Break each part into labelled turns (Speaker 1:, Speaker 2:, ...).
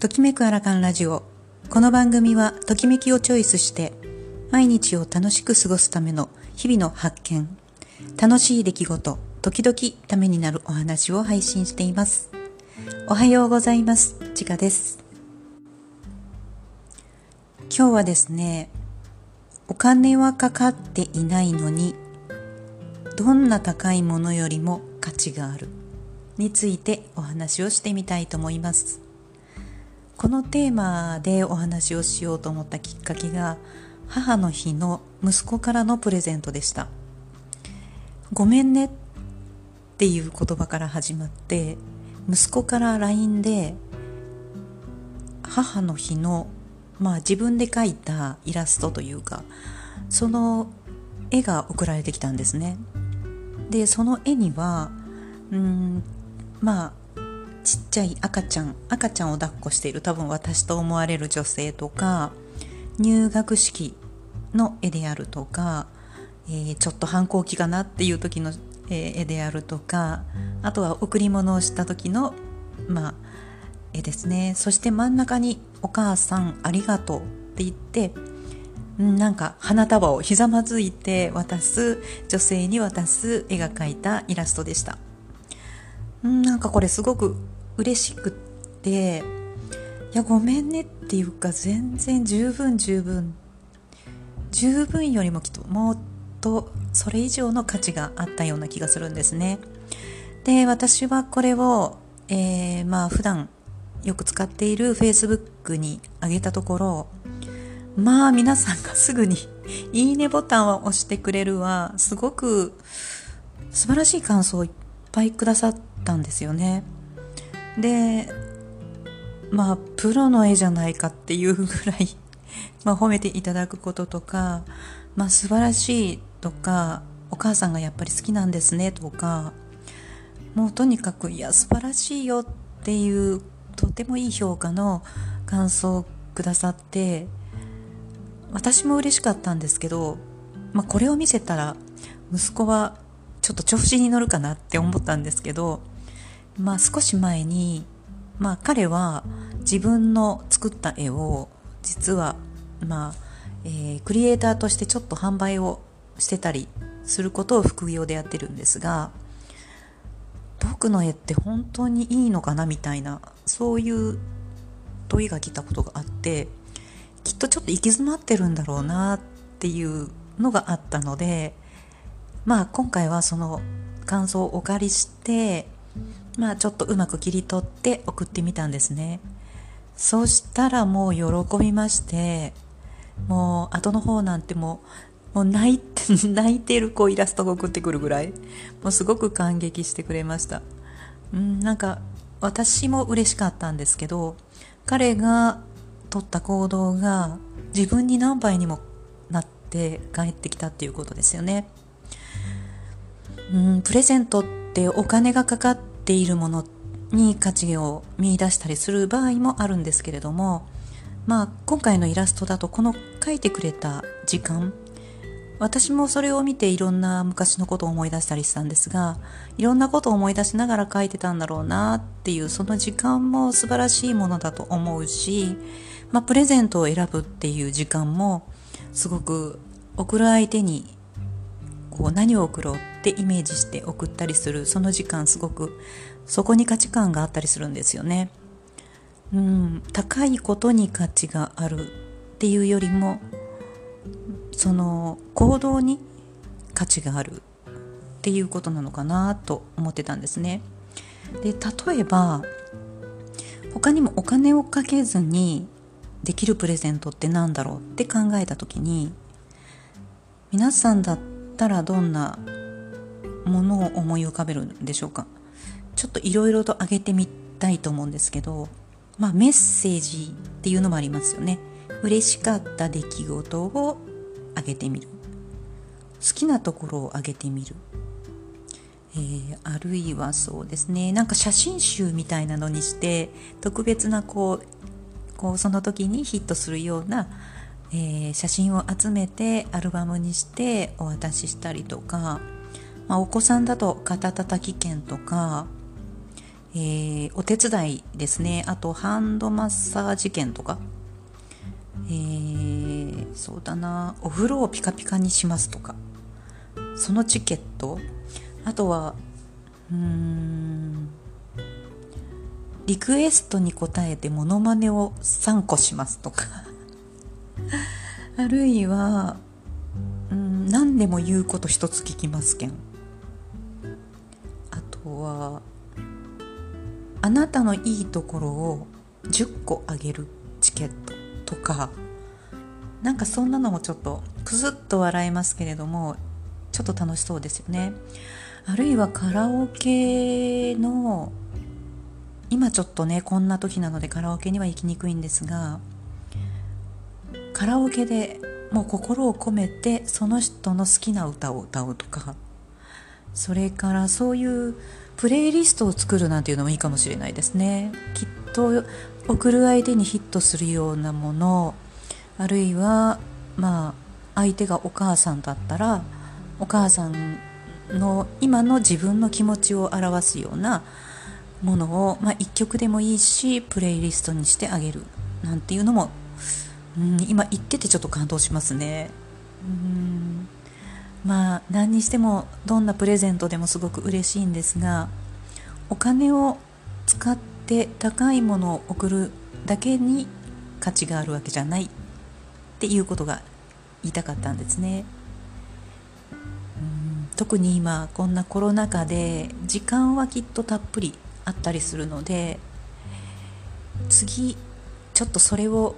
Speaker 1: ときめくアラカンラジオ。この番組は、ときめきをチョイスして、毎日を楽しく過ごすための日々の発見、楽しい出来事、時々ためになるお話を配信しています。おはようございます。ちかです。今日はですね、お金はかかっていないのに、どんな高いものよりも価値がある。についてお話をしてみたいと思いますこのテーマでお話をしようと思ったきっかけが母の日の息子からのプレゼントでした。ごめんねっていう言葉から始まって息子から LINE で母の日のまあ自分で描いたイラストというかその絵が送られてきたんですね。でその絵にはうんまあちっちゃい赤ちゃん赤ちゃんを抱っこしている多分私と思われる女性とか入学式の絵であるとか、えー、ちょっと反抗期かなっていう時の、絵であるとかあとは贈り物をした時のまあ絵ですねそして真ん中に「お母さんありがとう」って言ってなんか花束をひざまずいて渡す女性に渡す絵が描いたイラストでした。なんかこれすごく嬉しくっていやごめんねっていうか全然十分十分十分よりもきっともっとそれ以上の価値があったような気がするんですねで私はこれを、えー、まあ普段よく使っている Facebook に上げたところまあ皆さんがすぐにいいねボタンを押してくれるわすごく素晴らしい感想をいっぱいくださったんですよね。でまあプロの絵じゃないかっていうぐらい ま、褒めていただくこととか、まあ、素晴らしいとかお母さんがやっぱり好きなんですねとかもうとにかくいや素晴らしいよっていうとてもいい評価の感想をくださって私も嬉しかったんですけど、まあ、これを見せたら息子はちょっと調子に乗るかなって思ったんですけど、まあ少し前に、まあ彼は自分の作った絵を実は、まあ、えー、クリエイターとしてちょっと販売をしてたりすることを副業でやってるんですが、僕の絵って本当にいいのかなみたいな、そういう問いが来たことがあって、きっとちょっと行き詰まってるんだろうなっていうのがあったので、まあ今回はその感想をお借りしてまあちょっとうまく切り取って送ってみたんですね。そしたらもう喜びましてもう後の方なんてもうもう泣いて 泣いてるこうイラストが送ってくるぐらいもうすごく感激してくれました。うんなんか私も嬉しかったんですけど彼が取った行動が自分に何倍にもなって帰ってきたっていうことですよね。うんプレゼントってお金がかかっているものに価値を見出したりする場合もあるんですけれどもまあ今回のイラストだとこの描いてくれた時間私もそれを見ていろんな昔のことを思い出したりしたんですがいろんなことを思い出しながら描いてたんだろうなっていうその時間も素晴らしいものだと思うし、まあ、プレゼントを選ぶっていう時間もすごく送る相手にこう何を送ろうってイメージして送ったりするその時間すごくそこに価値観があったりするんですよね。うん、高いことに価値があるっていうよりもその行動に価値があるっていうことなのかなと思ってたんですね。で例えば他にもお金をかけずにできるプレゼントって何だろうって考えた時に皆さんだったらどんなものを思い浮かべるんでしょうか？ちょっといろいろと挙げてみたいと思うんですけど、まあ、メッセージっていうのもありますよね。嬉しかった出来事を挙げてみる。好きなところを挙げてみる、えー、あるいはそうですね。なんか写真集みたいなのにして特別なこうこうその時にヒットするようなえー、写真を集めてアルバムにしてお渡ししたりとか、まあ、お子さんだと肩たたき券とか、えー、お手伝いですね。あとハンドマッサージ券とか、えー、そうだな。お風呂をピカピカにしますとかそのチケット。あとはうーんリクエストに応えてモノマネを3個しますとか。あるいはうん何でも言うこと一つ聞きますけん。あとはあなたのいいところを10個あげるチケットとか。なんかそんなのもちょっとくずっと笑えますけれどもちょっと楽しそうですよね。あるいはカラオケの今ちょっとねこんな時なのでカラオケには行きにくいんですがカラオケでもう心を込めてその人の好きな歌を歌うとか。それからそういうプレイリストを作るなんていうのもいいかもしれないですね。きっと送る相手にヒットするようなものあるいはまあ相手がお母さんだったらお母さんの今の自分の気持ちを表すようなものを、まあ、1曲でもいいしプレイリストにしてあげるなんていうのも、うん、今言っててちょっと感動しますね。うんまあ何にしてもどんなプレゼントでもすごく嬉しいんですがお金を使って高いものを送るだけに価値があるわけじゃないっていうことが言いたかったんですね。うん特に今こんなコロナ禍で時間はきっとたっぷりあったりするので次ちょっとそれを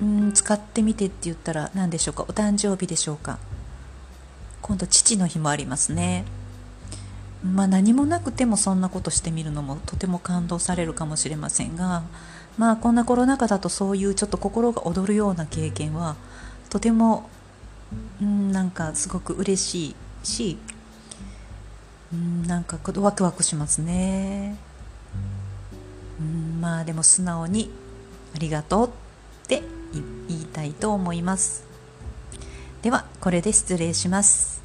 Speaker 1: うん使ってみてって言ったら何でしょうか？お誕生日でしょうか？今度父の日もありますね。まあ何もなくてもそんなことしてみるのもとても感動されるかもしれませんがまあこんなコロナ禍だとそういうちょっと心が躍るような経験はとてもうんなんかすごく嬉しいしうんなんかワクワクしますね。うんまあでも素直にありがとう言いたいと思います。ではこれで失礼します。